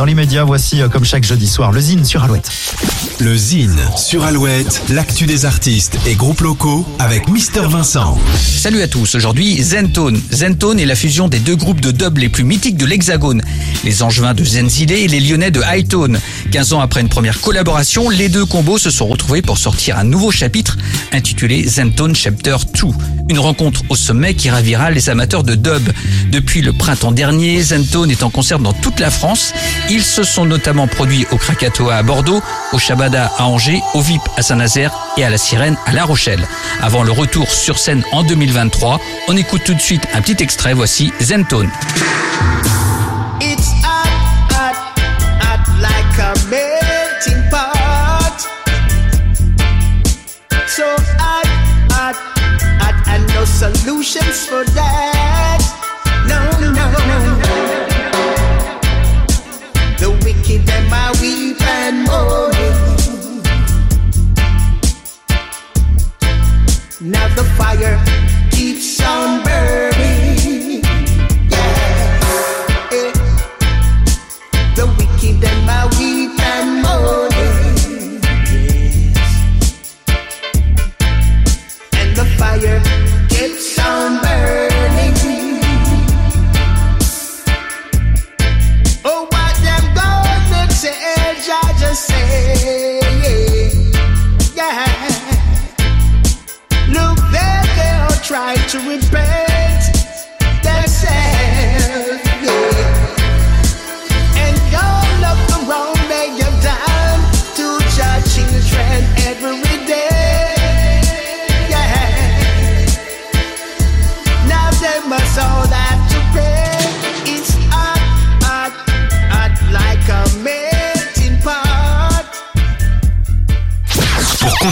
Dans l'immédiat, voici euh, comme chaque jeudi soir le Zine sur Alouette. Le Zine sur Alouette, l'actu des artistes et groupes locaux avec Mister Vincent. Salut à tous, aujourd'hui Zentone. Zentone est la fusion des deux groupes de dub les plus mythiques de l'Hexagone, les Angevins de Zenzile et les Lyonnais de Hightone. 15 ans après une première collaboration, les deux combos se sont retrouvés pour sortir un nouveau chapitre intitulé Zentone Chapter 2. Une rencontre au sommet qui ravira les amateurs de dub. Depuis le printemps dernier, Zentone est en concert dans toute la France. Ils se sont notamment produits au Krakatoa à Bordeaux, au Shabada à Angers, au VIP à Saint-Nazaire et à la Sirène à La Rochelle. Avant le retour sur scène en 2023, on écoute tout de suite un petit extrait, voici Zentone. It's hot, hot, Now the fire keeps on burning. Yeah. The wicked and my mourning. Yes. And the fire to it bad.